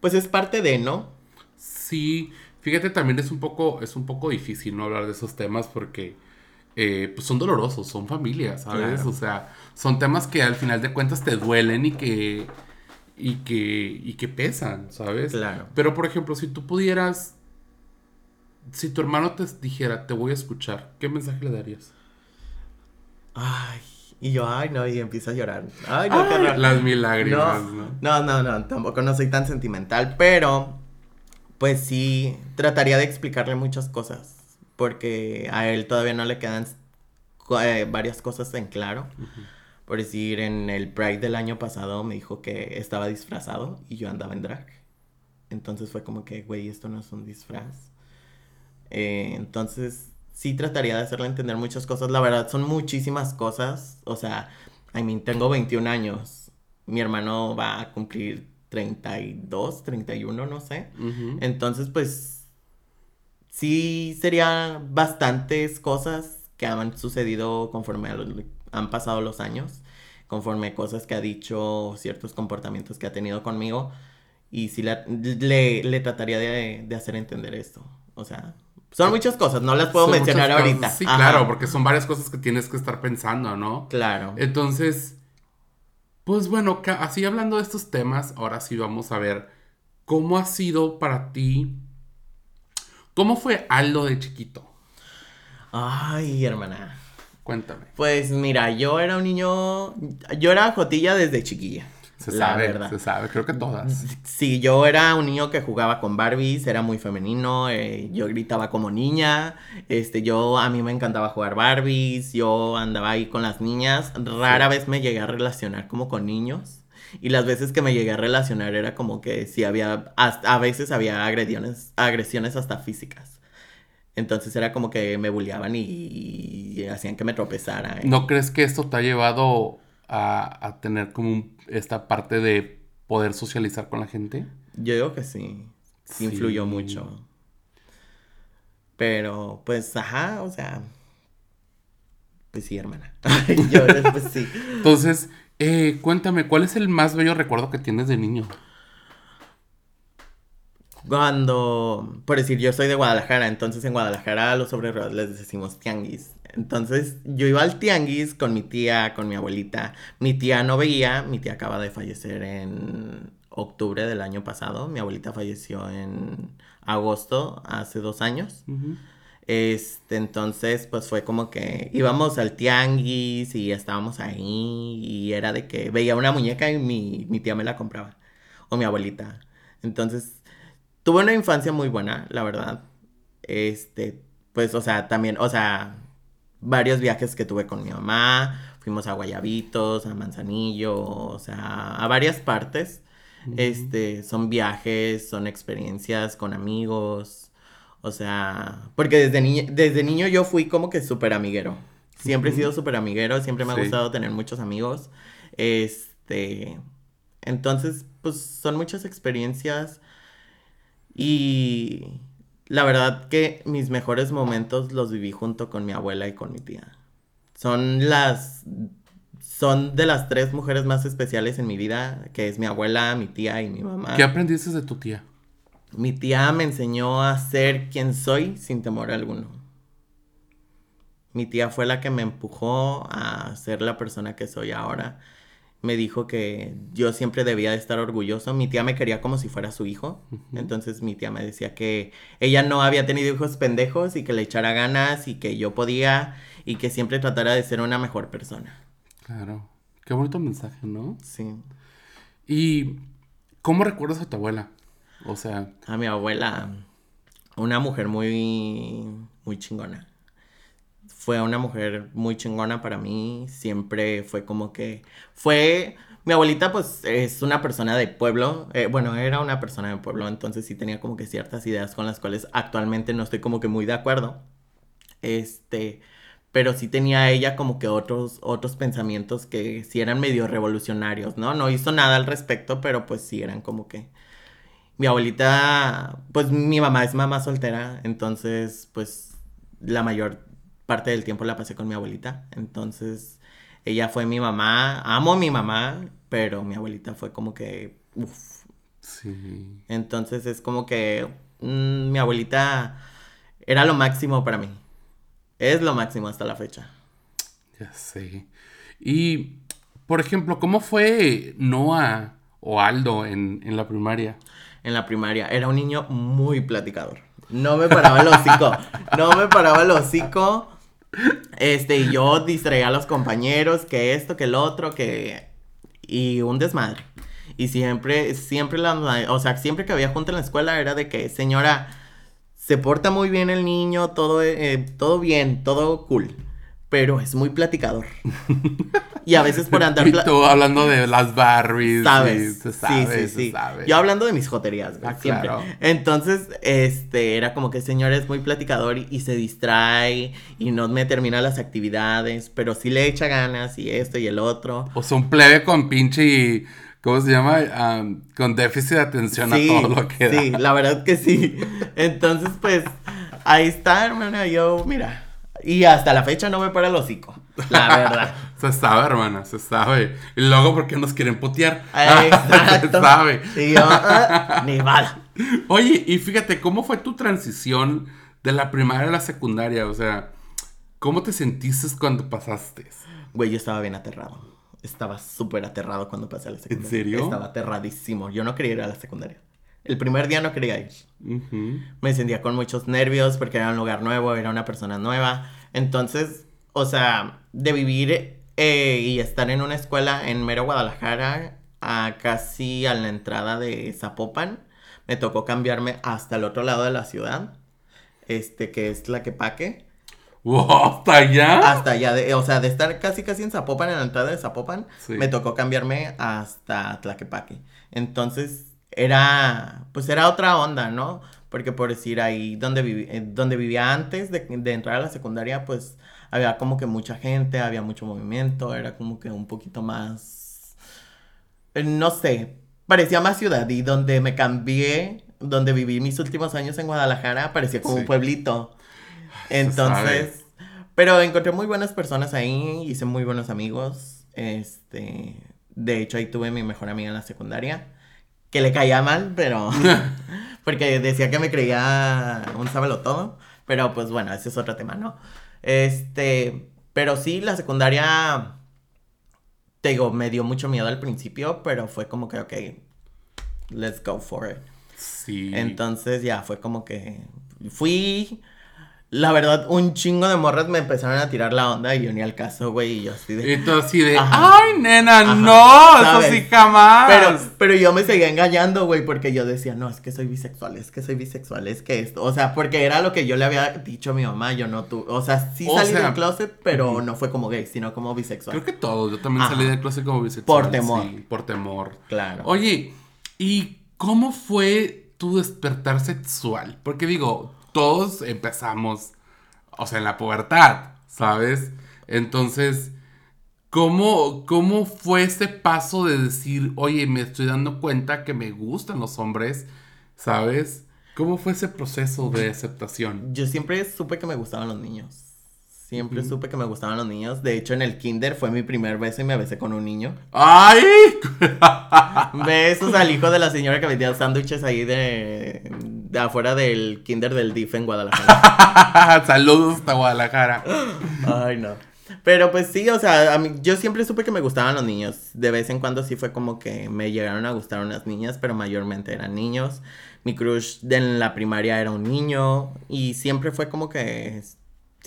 pues es parte de, ¿no? Sí, fíjate, también es un poco, es un poco difícil no hablar de esos temas porque eh, pues son dolorosos, son familias, ¿sabes? Claro. O sea, son temas que al final de cuentas te duelen y que, y que, y que pesan, ¿sabes? Claro. Pero, por ejemplo, si tú pudieras, si tu hermano te dijera, te voy a escuchar, ¿qué mensaje le darías? Ay, y yo, ay, no, y empiezo a llorar. Ay, no, qué Ay, las mil lágrimas, no, ¿no? no, no, no, tampoco no soy tan sentimental, pero pues sí, trataría de explicarle muchas cosas, porque a él todavía no le quedan eh, varias cosas en claro. Por decir, en el Pride del año pasado me dijo que estaba disfrazado y yo andaba en drag. Entonces fue como que, güey, esto no es un disfraz. Eh, entonces, sí trataría de hacerle entender muchas cosas. La verdad, son muchísimas cosas. O sea, I mean, tengo 21 años. Mi hermano va a cumplir 32, 31, no sé. Entonces, pues, sí serían bastantes cosas que han sucedido conforme a lo- han pasado los años, conforme cosas que ha dicho, ciertos comportamientos que ha tenido conmigo. Y sí la- le, le trataría de, de hacer entender esto. O sea, son muchas cosas, no las puedo Son mencionar ahorita. Sí, Ajá. claro, porque son varias cosas que tienes que estar pensando, ¿no? Claro. Entonces, pues bueno, así hablando de estos temas, ahora sí vamos a ver cómo ha sido para ti, cómo fue Aldo de chiquito. Ay, hermana. Cuéntame. Pues mira, yo era un niño, yo era jotilla desde chiquilla. Se la sabe, verdad. se sabe, creo que todas. Sí, yo era un niño que jugaba con Barbies, era muy femenino, eh, yo gritaba como niña, este, yo, a mí me encantaba jugar Barbies, yo andaba ahí con las niñas, rara vez me llegué a relacionar como con niños, y las veces que me llegué a relacionar era como que sí había, hasta- a veces había agresiones, agresiones hasta físicas. Entonces era como que me bulleaban y, y hacían que me tropezara. eh. ¿No crees que esto te ha llevado a, a tener como un- esta parte de poder socializar con la gente? Yo digo que sí. Sí influyó mucho. Pero, pues, ajá, o sea. Pues sí, hermana. Yo, pues sí. Entonces, eh, cuéntame, ¿cuál es el más bello recuerdo que tienes de niño? Cuando, por decir, yo soy de Guadalajara, entonces en Guadalajara a los obreros les decimos tianguis. Entonces yo iba al tianguis con mi tía, con mi abuelita. Mi tía no veía, mi tía acaba de fallecer en octubre del año pasado. Mi abuelita falleció en agosto, hace dos años. Este, entonces, pues fue como que íbamos al tianguis y estábamos ahí y era de que veía una muñeca y mi, mi tía me la compraba o mi abuelita. Entonces, tuve una infancia muy buena, la verdad. Este, pues, o sea, también, o sea, varios viajes que tuve con mi mamá, fuimos a Guayabitos, a Manzanillo, o sea, a varias partes. Este, son viajes, son experiencias con amigos. O sea, porque desde niño, desde niño yo fui como que súper amiguero. Siempre he sido súper amiguero, siempre me ha Sí. gustado tener muchos amigos. Este, entonces, pues son muchas experiencias y la verdad que mis mejores momentos los viví junto con mi abuela y con mi tía. Son las, son de las tres mujeres más especiales en mi vida, que es mi abuela, mi tía y mi mamá. ¿Qué aprendiste de tu tía? Mi tía me enseñó a ser quien soy sin temor alguno. Mi tía fue la que me empujó a ser la persona que soy ahora. Me dijo que yo siempre debía de estar orgulloso. Mi tía me quería como si fuera su hijo. Entonces mi tía me decía que ella no había tenido hijos pendejos y que le echara ganas y que yo podía y que siempre tratara de ser una mejor persona. Claro. Qué bonito mensaje, ¿no? Sí. ¿Y cómo recuerdas a tu abuela? O sea, A mi abuela, una mujer muy, muy chingona. Fue una mujer muy chingona para mí. Siempre fue como que fue. Mi abuelita, pues, es una persona de pueblo. eh, bueno, era una persona de pueblo, entonces sí tenía como que ciertas ideas con las cuales actualmente no estoy como que muy de acuerdo. Este. Pero sí tenía ella como que otros, otros pensamientos que sí eran medio revolucionarios, ¿no? No hizo nada al respecto, pero pues sí eran como que mi abuelita, pues mi mamá es mamá soltera, entonces pues la mayor parte del tiempo la pasé con mi abuelita. Entonces ella fue mi mamá, amo a mi mamá, pero mi abuelita fue como que, uff. sí. Entonces es como que mm, mi abuelita era lo máximo para mí. Es lo máximo hasta la fecha. Ya sé. Y, por ejemplo, ¿cómo fue Noah o Aldo en, en la primaria? En la primaria era un niño muy platicador. No me paraba el hocico. no me paraba el hocico. Este, yo distraía a los compañeros, que esto, que el otro, que... Y un desmadre. Y siempre, siempre la... O sea, siempre que había junta en la escuela era de que, señora, se porta muy bien el niño, todo, eh, todo bien, todo cool pero es muy platicador. y a veces por andar... Y tú hablando de las Barbies. Sabes. Sí, sabes, sí, sí, sí. Yo hablando de mis joterías, ah, siempre. Entonces, este, era como que el señor es muy platicador y, se distrae y no me termina las actividades, pero sí le echa ganas y esto y el otro. O sea, un plebe con pinche y... ¿Cómo se llama? con déficit de atención a todo lo que da. Sí, la verdad que sí. Entonces, pues, ahí está, hermana. Yo, mira, y hasta la fecha no me para el hocico. La verdad. se sabe, hermana, se sabe. Y luego, ¿por qué nos quieren putear? Exacto. se sabe. Y yo, ah, ni mal. Oye, y fíjate, ¿cómo fue tu transición de la primaria a la secundaria? O sea, ¿cómo te sentiste cuando pasaste? Güey, yo estaba bien aterrado. Estaba súper aterrado cuando pasé a la secundaria. ¿En serio? Estaba aterradísimo. Yo no quería ir a la secundaria. El primer día no quería ir. Me sentía con muchos nervios porque era un lugar nuevo, era una persona nueva. Entonces, o sea, de vivir eh, y estar en una escuela en mero Guadalajara, a casi a la entrada de Zapopan, me tocó cambiarme hasta el otro lado de la ciudad, este que es Tlaquepaque. ¿Hasta allá? Hasta allá, o sea, de estar casi casi en Zapopan, en la entrada de Zapopan, me tocó cambiarme hasta Tlaquepaque. Entonces, era, pues era otra onda, ¿no? Porque por decir ahí donde, eh, donde vivía antes de, entrar a la secundaria, pues había como que mucha gente, había mucho movimiento, era como que un poquito más, eh, no sé, parecía más ciudad y donde me cambié, donde viví mis últimos años en Guadalajara, parecía como un pueblito. Entonces, pero encontré muy buenas personas ahí, hice muy buenos amigos, este, de hecho ahí tuve mi mejor amiga en la secundaria que le caía mal, pero... porque decía que me creía un sábelo todo. Pero pues bueno, ese es otro tema, ¿no? Este... Pero sí, la secundaria... Te digo, me dio mucho miedo al principio, pero fue como que, ok, let's go for it. Sí. Entonces ya fue como que fui la verdad, un chingo de morras me empezaron a tirar la onda y yo ni al caso, güey, y yo así de... Y tú así de, ay, nena, no, eso sí jamás. Pero, pero yo me seguía engañando, güey, porque yo decía, no, es que soy bisexual, es que soy bisexual, es que esto, o sea, porque era lo que yo le había dicho a mi mamá, yo no tú, o sea, sí salí del closet, pero no fue como gay, sino como bisexual. Creo que todos, yo también salí del closet como bisexual. Por temor. Sí, por temor. Claro. Oye, ¿y cómo fue tu despertar sexual? Porque digo, todos empezamos, o sea, en la pubertad, ¿sabes? Entonces, ¿cómo, ¿cómo fue ese paso de decir, oye, me estoy dando cuenta que me gustan los hombres, ¿sabes? ¿Cómo fue ese proceso de aceptación? Yo siempre supe que me gustaban los niños. Siempre supe que me gustaban los niños. De hecho, en el kinder fue mi primer beso y me besé con un niño. ¡Ay! Besos al hijo de la señora que vendía sándwiches ahí de, de afuera del kinder del DIF en Guadalajara. Saludos hasta Guadalajara. Ay, no. Pero pues sí, o sea, a mí, yo siempre supe que me gustaban los niños. De vez en cuando sí fue como que me llegaron a gustar unas niñas, pero mayormente eran niños. Mi crush en la primaria era un niño y siempre fue como que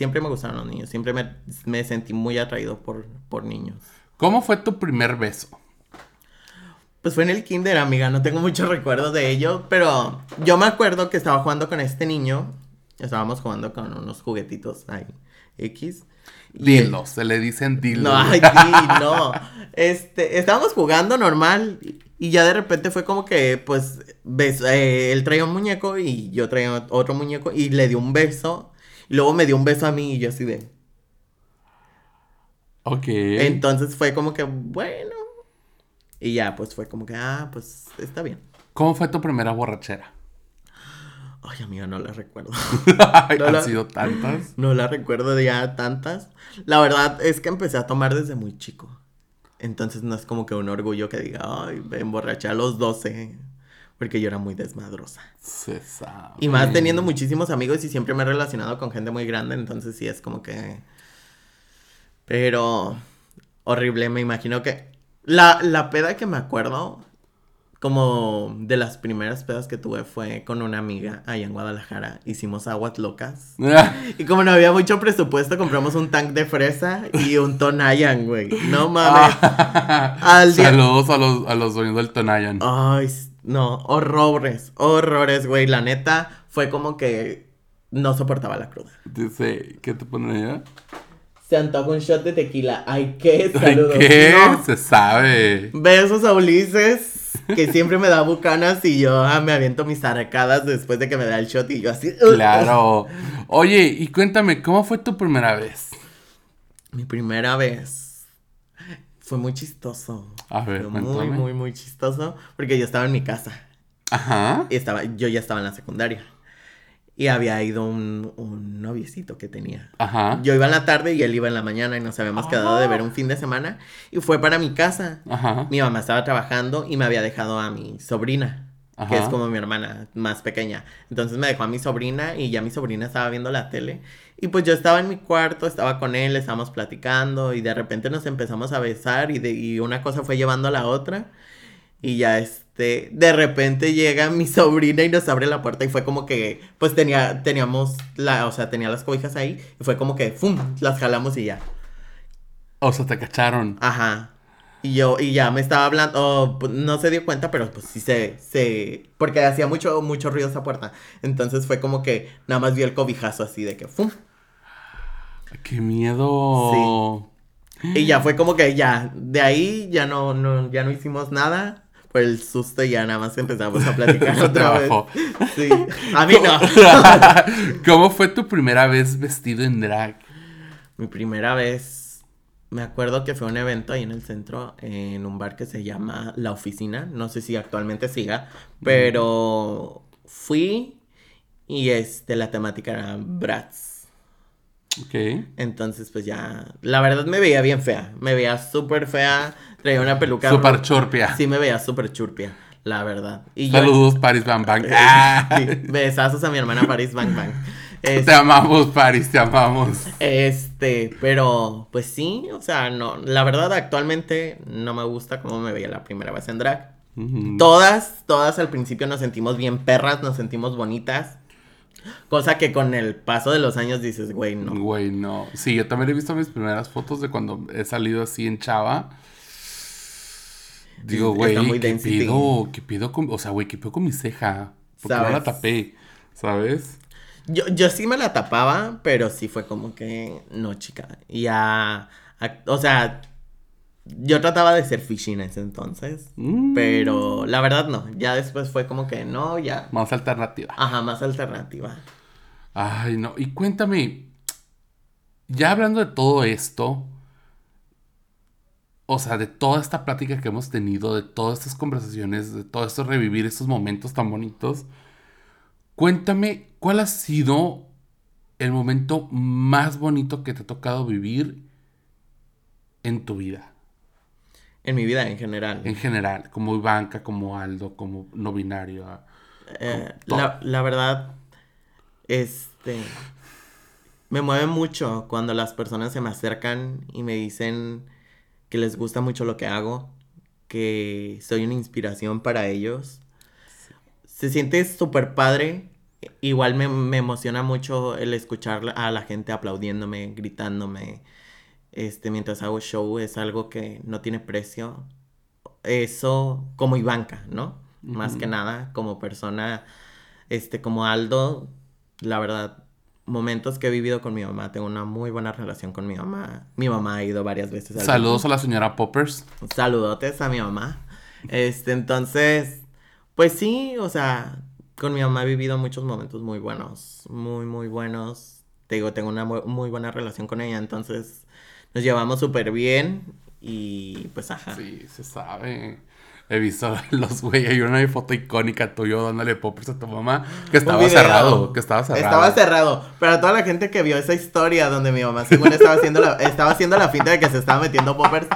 siempre me gustaron los niños, siempre me, sentí muy atraído por, por niños. ¿Cómo fue tu primer beso? Pues fue en el kinder, amiga, no tengo muchos recuerdos de ello, pero yo me acuerdo que estaba jugando con este niño, estábamos jugando con unos juguetitos ahí, X. Dildos, se le dicen dildos. No, ay, no. Este, estábamos jugando normal y ya de repente fue como que, pues, eh, él traía un muñeco y yo traía otro muñeco y le dio un beso luego me dio un beso a mí y yo así de... Ok. Entonces fue como que, bueno. Y ya, pues fue como que, ah, pues está bien. ¿Cómo fue tu primera borrachera? Ay, amiga, no la recuerdo. no ¿Han sido tantas? No la recuerdo de ya tantas. La verdad es que empecé a tomar desde muy chico. Entonces no es como que un orgullo que diga, ay, me emborraché a los 12. Porque yo era muy desmadrosa. Se sabe. Y más teniendo muchísimos amigos y siempre me he relacionado con gente muy grande, entonces sí es como que... Pero... Horrible, me imagino que... La, la peda que me acuerdo, como de las primeras pedas que tuve fue con una amiga allá en Guadalajara. Hicimos aguas locas. y como no había mucho presupuesto, compramos un tank de fresa y un Tonayan, güey. No mames. Al día... Saludos a los, a los dueños del Tonayan. Ay, no, horrores, horrores, güey. La neta fue como que no soportaba la cruda. Dice, ¿qué te ponen allá? Se antoja un shot de tequila. Ay, qué saludos. ¿Qué? Se sabe. Besos a Ulises, que siempre me da bucanas y yo ah, me aviento mis arcadas después de que me da el shot y yo así. Claro. Oye, y cuéntame, ¿cómo fue tu primera vez? Mi primera vez fue muy chistoso. A ver, fue muy, muy, muy chistoso. Porque yo estaba en mi casa. Ajá. Y estaba, yo ya estaba en la secundaria. Y había ido un, un noviecito que tenía. Ajá. Yo iba en la tarde y él iba en la mañana y nos habíamos quedado de ver un fin de semana. Y fue para mi casa. Ajá. Mi mamá estaba trabajando y me había dejado a mi sobrina que es como mi hermana más pequeña. Entonces me dejó a mi sobrina y ya mi sobrina estaba viendo la tele. Y pues yo estaba en mi cuarto, estaba con él, estábamos platicando y de repente nos empezamos a besar y, de, y una cosa fue llevando a la otra. Y ya este, de repente llega mi sobrina y nos abre la puerta y fue como que, pues tenía, teníamos la, o sea, tenía las cobijas ahí y fue como que, ¡fum! Las jalamos y ya. O sea, te cacharon. Ajá. Y yo, y ya me estaba hablando, pues, no se dio cuenta, pero pues sí se, se, porque hacía mucho, mucho ruido esa puerta. Entonces fue como que nada más vi el cobijazo así de que, ¡fum! ¡Qué miedo! Sí. Y ya fue como que ya, de ahí ya no, no, ya no hicimos nada. Por el susto ya nada más empezamos a platicar otra vez. Sí. A mí no. ¿Cómo fue tu primera vez vestido en drag? Mi primera vez me acuerdo que fue un evento ahí en el centro, en un bar que se llama La Oficina. No sé si actualmente siga, pero fui y este, la temática era Bratz. Ok. Entonces, pues ya, la verdad me veía bien fea. Me veía súper fea. Traía una peluca. Súper churpia. Sí, me veía súper churpia, la verdad. Y Saludos, Paris Bang Bang. besazos a mi hermana Paris Bang Bang. Te amamos, Paris, te amamos. Este, pero pues sí, o sea, no, la verdad actualmente no me gusta cómo me veía la primera vez en drag. Todas, todas al principio nos sentimos bien perras, nos sentimos bonitas. Cosa que con el paso de los años dices, güey, no. Güey, no. Sí, yo también he visto mis primeras fotos de cuando he salido así en chava. Digo, güey, ¿qué pido? ¿Qué pido con, o sea, güey, qué pido con mi ceja? Porque no la tapé, ¿sabes? Yo, yo sí me la tapaba, pero sí fue como que, no, chica. Y ya, o sea, yo trataba de ser fishy en ese entonces, mm. pero la verdad no. Ya después fue como que no, ya. Más alternativa. Ajá, más alternativa. Ay, no. Y cuéntame, ya hablando de todo esto, o sea, de toda esta plática que hemos tenido, de todas estas conversaciones, de todo esto revivir estos momentos tan bonitos, cuéntame ¿Cuál ha sido el momento más bonito que te ha tocado vivir en tu vida? En mi vida en general. En general, como Ivanka, como Aldo, como no binario. Ah, eh, la, la, verdad, este, me mueve mucho cuando las personas se me acercan y me dicen que les gusta mucho lo que hago, que soy una inspiración para ellos. Se siente súper padre igual me, emociona mucho el escuchar a la gente aplaudiéndome, gritándome, este, mientras hago show, es algo que no tiene precio. Eso como Ivanka, ¿no? Más que nada, como persona, este, como Aldo, la verdad, momentos que he vivido con mi mamá, tengo una muy buena relación con mi mamá. Mi mamá ha ido varias veces al Saludos a la señora Poppers. Saludotes a mi mamá. Este, entonces, pues sí, o sea, con mi mamá he vivido muchos momentos muy buenos, muy, muy buenos. Te digo, tengo una muy, buena relación con ella, entonces nos llevamos súper bien y pues ajá. Sí, se sabe. He visto los güey, hay una foto icónica tuyo dándole poppers a tu mamá que estaba cerrado, que estaba cerrado. Estaba cerrado. Pero toda la gente que vio esa historia donde mi mamá según estaba haciendo la, estaba haciendo la finta de que se estaba metiendo poppers,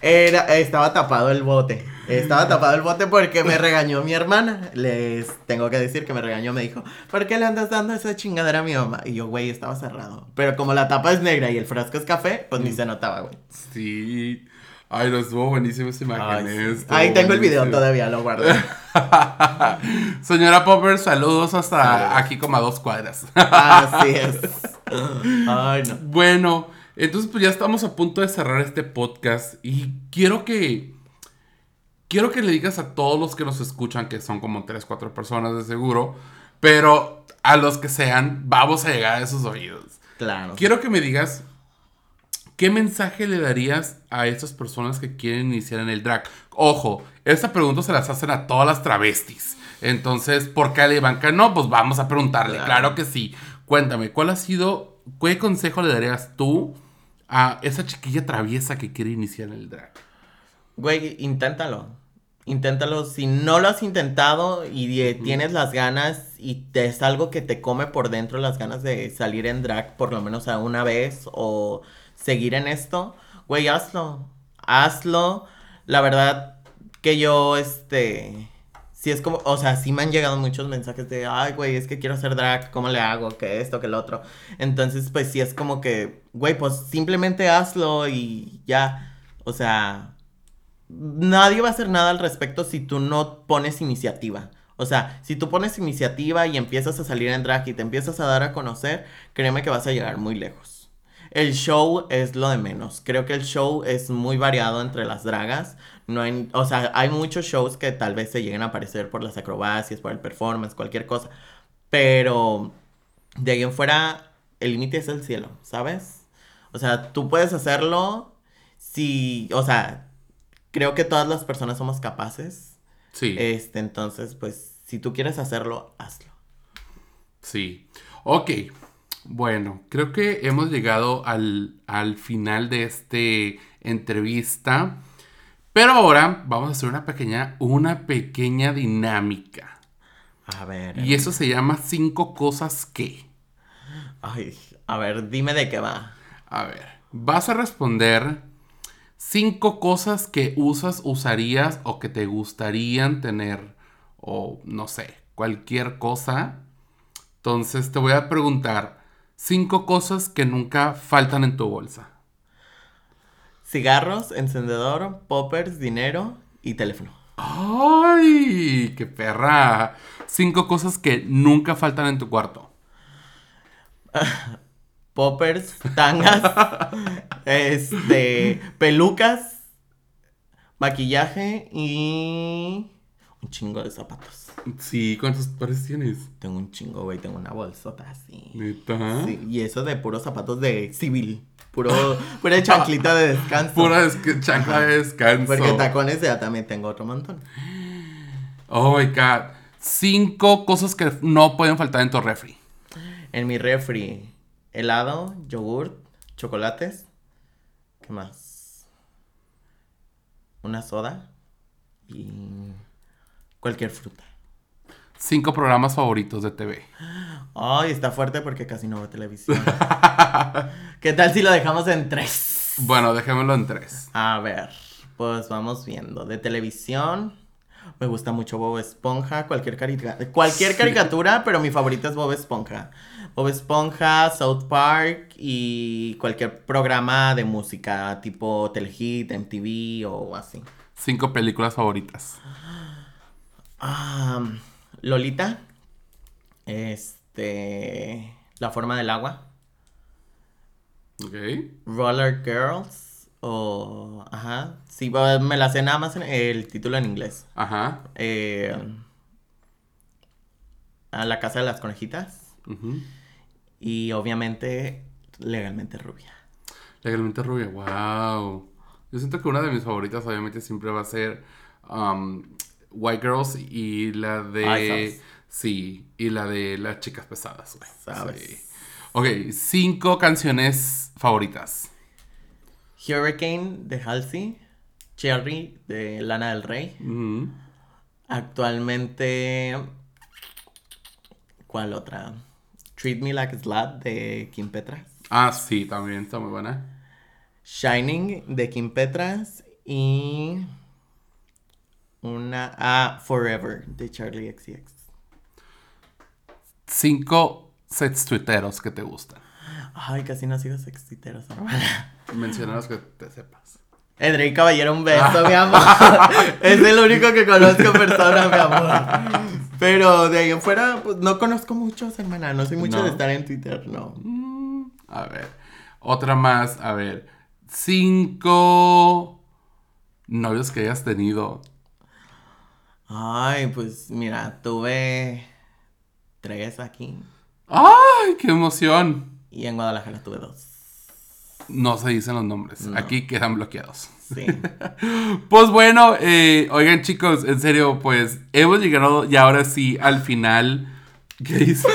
era, estaba tapado el bote. Estaba tapado el bote porque me regañó mi hermana. Les tengo que decir que me regañó, me dijo, ¿por qué le andas dando esa chingadera a mi mamá? Y yo, güey, estaba cerrado. Pero como la tapa es negra y el frasco es café, pues Mm. ni se notaba, güey. Sí. Ay, no estuvo buenísimo esa imagen. Ay, sí. Ahí tengo el video todavía, lo guardé. Señora Popper, saludos hasta aquí como a dos cuadras. Así es. Ay, no. bueno, entonces pues ya estamos a punto de cerrar este podcast y quiero que quiero que le digas a todos los que nos escuchan que son como 3, 4 personas de seguro, pero a los que sean vamos a llegar a esos oídos. Claro. Quiero que me digas qué mensaje le darías a esas personas que quieren iniciar en el drag. Ojo, esta pregunta se las hacen a todas las travestis. Entonces, ¿por qué a la Ivanka no? Pues vamos a preguntarle. Claro. Claro. que sí. Cuéntame, ¿cuál ha sido, qué consejo le darías tú a esa chiquilla traviesa que quiere iniciar en el drag? Güey, inténtalo. Inténtalo. Si no lo has intentado y eh, tienes las ganas y te- es algo que te come por dentro las ganas de salir en drag por lo menos a una vez o seguir en esto, güey, hazlo. Hazlo. La verdad que yo, este... Sí es como, o sea, sí me han llegado muchos mensajes de, ay, güey, es que quiero hacer drag, ¿cómo le hago? Que esto, que lo otro. Entonces, pues sí es como que, güey, pues simplemente hazlo y ya. O sea, nadie va a hacer nada al respecto si tú no pones iniciativa. O sea, si tú pones iniciativa y empiezas a salir en drag y te empiezas a dar a conocer, créeme que vas a llegar muy lejos. El show es lo de menos. Creo que el show es muy variado entre las dragas. No hay, o sea, hay muchos shows que tal vez se lleguen a aparecer por las acrobacias, por el performance, cualquier cosa. Pero de ahí en fuera, el límite es el cielo, ¿sabes? O sea, tú puedes hacerlo si, o sea, creo que todas las personas somos capaces. Sí. Este, entonces, pues, si tú quieres hacerlo, hazlo. Sí. Ok. Bueno, creo que hemos llegado al, al final de este entrevista. Pero ahora vamos a hacer una pequeña, una pequeña dinámica. A ver. Y eso se llama cinco cosas que. Ay, a ver, dime de qué va. A ver, vas a responder cinco cosas que usas, usarías o que te gustarían tener. O no sé, cualquier cosa. Entonces te voy a preguntar cinco cosas que nunca faltan en tu bolsa. Cigarros, encendedor, poppers, dinero y teléfono. ¡Ay! ¡Qué perra! Cinco cosas que nunca faltan en tu cuarto. Poppers, tangas, este, pelucas, maquillaje y un chingo de zapatos. Sí, ¿cuántos pares tienes? Tengo un chingo, güey, tengo una bolsota así. ¿Neta? Sí, y eso de puros zapatos de civil, puro, pura chanclita de descanso. Pura chancla de descanso. Porque tacones ya también tengo otro montón. Oh my god. Cinco cosas que no pueden faltar en tu refri. En mi refri, helado, yogurt, chocolates. ¿Qué más? Una soda y cualquier fruta. Cinco programas favoritos de TV. Ay, está fuerte porque casi no veo televisión. ¿Qué tal si lo dejamos en tres? Bueno, dejémoslo en tres. A ver, pues vamos viendo. De televisión, me gusta mucho Bob Esponja, cualquier, carica- cualquier Sí. caricatura, pero mi favorita es Bob Esponja. Bob Esponja, South Park y cualquier programa de música tipo Telehit, MTV o así. Cinco películas favoritas. Ah, Lolita, este, La forma del agua, Ok. Roller Girls o, ajá, sí, me la sé nada más en el título en inglés. Ajá. eh, a la casa de las conejitas Ujú. y obviamente legalmente rubia. Legalmente rubia. Wow. Yo siento que una de mis favoritas, obviamente, siempre va a ser um, White Girls y la de. Ay, ¿sabes? sí, y la de las chicas pesadas, güey. ¿Sabes? Sí. Ok, cinco canciones favoritas. Hurricane de Halsey, Cherry de Lana del Rey. Actualmente. ¿Cuál otra? Treat Me Like a Slut de Kim Petras. Ah, sí, también está muy buena. Shining de Kim Petras. Y. Una. Ah, Forever de Charlie XCX. Cinco sets tuiteros que te gustan. Ay, casi no sigo sexiteros, hermana. Menciona los que te sepas. Edrey Caballero, un beso, mi amor. es el único que conozco en persona, mi amor. Pero de ahí en fuera, pues no conozco muchos, hermana. No soy mucho No. de estar en Twitter, no. Mm, A ver. Otra más. A ver. Cinco novios que hayas tenido. Ay, pues mira, tuve tres aquí. ¡Ay, qué emoción! Y en Guadalajara tuve dos. No se dicen los nombres. No. Aquí quedan bloqueados. Sí. Pues bueno, eh, oigan chicos, en serio, pues hemos llegado ya ahora sí al final. ¿Qué dice?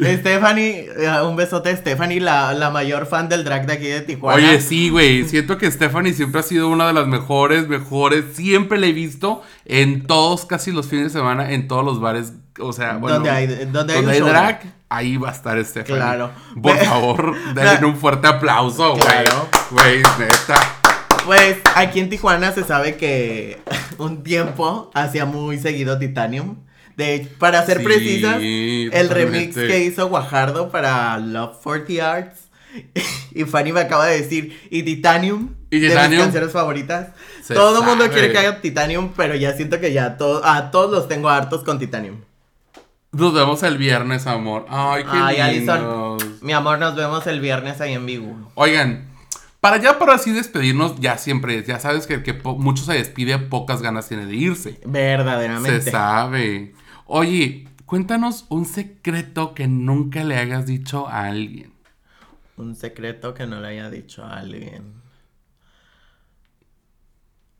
Stephanie, eh, un besote a Stephanie, la, la mayor fan del drag de aquí de Tijuana. Oye, sí, güey. Siento que Stephanie siempre ha sido una de las mejores, mejores. Siempre la he visto en todos, casi los fines de semana, en todos los bares. O sea, bueno. Donde hay- donde hay un hay drag, ahí va a estar Stephanie. Claro. Por favor, denle un fuerte aplauso, güey. Claro. Güey, neta. Pues aquí en Tijuana se sabe que un tiempo hacía muy seguido Titanium. De para ser Sí, precisas, el remix que hizo Guajardo para Love 40 Arts. Y Fanny me acaba de decir, ¿y Titanium? ¿Y De mis canciones favoritas. Se Todo el mundo quiere que haga Titanium, pero ya siento que ya to- a todos los tengo hartos con Titanium. Nos vemos el viernes, amor. Ay, qué Ay, lindos. Alison. Mi amor, nos vemos el viernes ahí en Vigo. Oigan, para ya para así despedirnos, ya siempre, ya sabes que que mucho se despide, pocas ganas tiene de irse. Verdaderamente. Se sabe. Oye, cuéntanos un secreto que nunca le hayas dicho a alguien. Un secreto que no le haya dicho a alguien.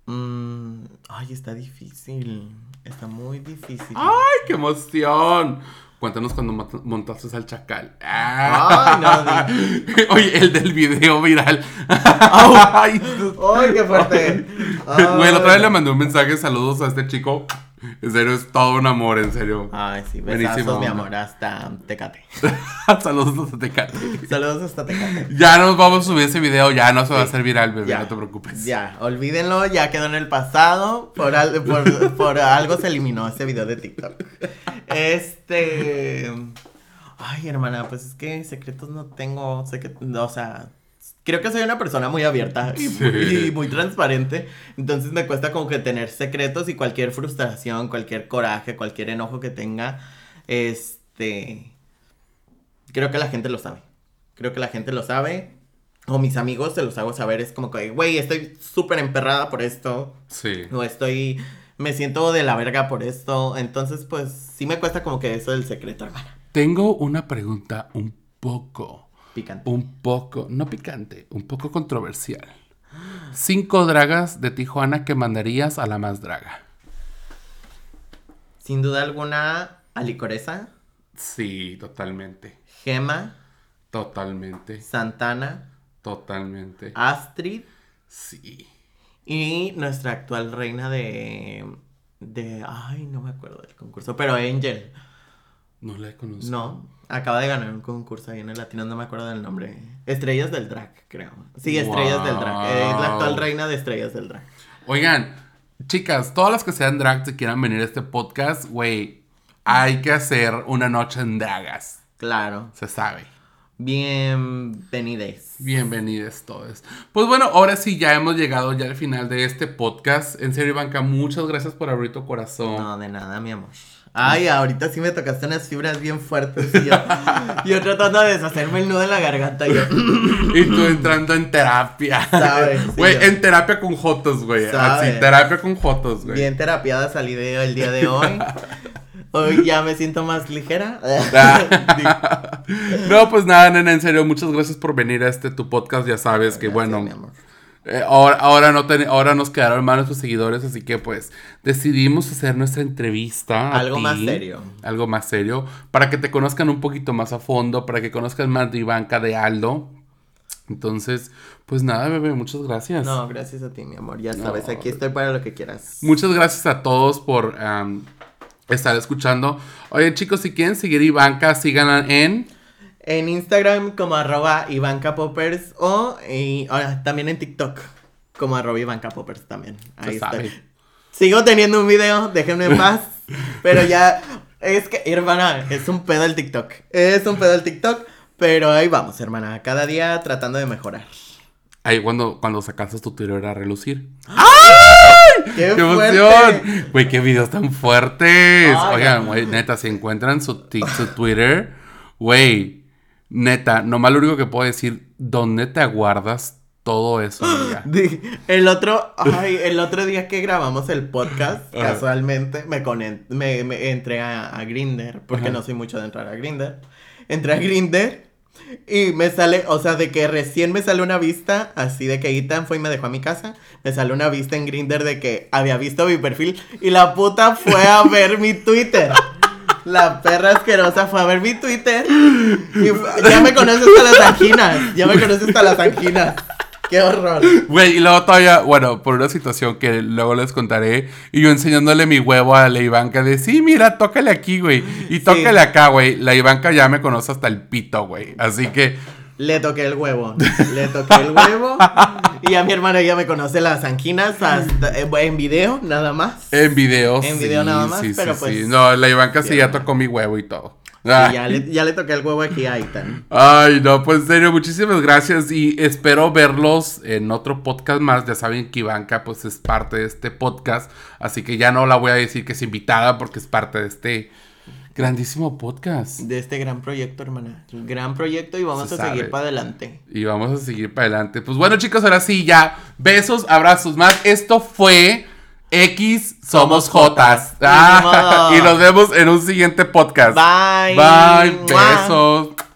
Mm, ay, está difícil. Está muy difícil. ¡Ay, qué emoción! Cuéntanos cuando montaste al chacal. Ay, no, Oye, el del video viral. Ay, ¡Ay, qué fuerte! La otra vez le mandé un mensaje, saludos a este chico. En serio, es todo un amor, en serio. Ay, sí, Buenísimo, besazos, mi amor, hasta Tecate. saludos a Tecate. Saludos hasta Tecate. Ya nos vamos a subir ese video, ya no se va a hacer viral, bebé, no te preocupes. Ya, olvídenlo, ya quedó en el pasado. Por, al- por, por algo se eliminó ese video de TikTok. Este. Ay, hermana, pues es que secretos no tengo. secre- O sea, creo que soy una persona muy abierta y, Sí. muy, y muy transparente. Entonces me cuesta como que tener secretos y cualquier frustración, cualquier coraje, cualquier enojo que tenga. Este. Creo que la gente lo sabe. Creo que la gente lo sabe. O mis amigos se los hago saber. Es como que, güey, estoy súper emperrada por esto. Sí. O estoy. Me siento de la verga por esto. Entonces, pues sí me cuesta como que eso del secreto, hermana. Tengo una pregunta un poco, Picante. un poco, no picante, un poco controversial. Cinco dragas de Tijuana que mandarías a la más draga. Sin duda alguna, Alicoreza, Sí, totalmente. Gema, Totalmente. Santana, Totalmente. Astrid Sí. y nuestra actual reina de. de. Ay, no me acuerdo del concurso. Pero Angel. No la conozco. No, acaba de ganar un concurso ahí en el latino, no me acuerdo del nombre. Estrellas del Drag, creo. Sí, Estrellas del Drag. Es la actual reina de Estrellas del Drag. Oigan, chicas, todas las que sean drag que quieran venir a este podcast, güey, hay que hacer una noche en dragas. Claro. Se sabe. Bienvenides. Bienvenidos todos. Pues bueno, ahora sí ya hemos llegado ya al final de este podcast. En serio, Ivanka, muchas gracias por abrir tu corazón. No, de nada, mi amor. Ay, ahorita sí me tocaste unas fibras bien fuertes. Y yo, yo tratando de deshacerme el nudo en la garganta. Y yo, Y tú entrando en terapia. Sabes, Güey, en terapia con jotos, güey. Así, terapia con jotos, güey. bien terapiada salí de el día de hoy. Hoy ya me siento más ligera. Ah. no, pues nada, nena, en serio, muchas gracias por venir a este tu podcast. Ya sabes que, Gracias, bueno, mi amor. Eh, ahora, ahora, no ten- ahora nos quedaron mal nuestros seguidores, así que pues decidimos hacer nuestra entrevista. Algo ti, más serio. Algo más serio, para que te conozcan un poquito más a fondo, para que conozcan más de Ivanka, de Aldo. Entonces, pues nada, bebé, muchas gracias. No, gracias a ti, mi amor. Ya sabes, aquí estoy para lo que quieras. Muchas gracias a todos por estar escuchando. Oye, chicos, si quieren seguir Ivanka, síganla en... En Instagram como arroba Ivanka Poppers o y, ahora, también en TikTok como arroba Ivanka Poppers también. Ahí estoy. Sigo teniendo un video, déjenme en paz. pero ya, es que, hermana, es un pedo el TikTok. Es un pedo el TikTok. Pero ahí vamos, hermana. Cada día tratando de mejorar. Ahí cuando, cuando sacaste tu Twitter a relucir. ¡Ay! ¡Qué, ¡Qué emoción! Güey, qué videos tan fuertes. Oigan, güey, neta, si encuentran su, su Twitter, güey, neta, nomás lo único que puedo decir, ¿dónde te aguardas todo eso, amiga? El otro, ay, el otro día que grabamos el podcast, casualmente, me, me, entré a, a Grinder, porque no soy mucho de entrar a Grinder. Entré a Grinder y me sale, o sea, de que recién me sale una vista, así de que Ethan fue y me dejó a mi casa. Me sale una vista en Grinder de que había visto mi perfil y la puta fue a ver mi Twitter. La perra asquerosa fue a ver mi Twitter y ya me conoces hasta las anginas. Ya me conoces hasta las anginas. Qué horror. Güey, y luego todavía, bueno, por una situación que luego les contaré, y yo enseñándole mi huevo a la Ivanka de, sí, mira, tócale aquí, güey, y tócale acá, güey. La Ivanka ya me conoce hasta el pito, güey. Así que... Le toqué el huevo. Le toqué el huevo. y a mi hermana ya me conoce las anginas hasta, eh, en video, nada más. En video, En video nada más, pero pues... No, la Ivanka sí ya tocó mi huevo y todo. Ah. ya, le, ya, le, toqué el huevo aquí a Aitan. Ay, no, pues en serio, muchísimas gracias y espero verlos en otro podcast más. Ya saben que Ivanka pues es parte de este podcast, así que ya no la voy a decir que es invitada porque es parte de este grandísimo podcast. De este gran proyecto, hermana. Gran proyecto y vamos a seguir para adelante. Y vamos a seguir para adelante. Pues bueno, chicos, ahora sí, ya. Besos, abrazos más. Esto fue... X somos Jotas. Ah, y nos vemos en un siguiente podcast. Bye. Bye. Besos.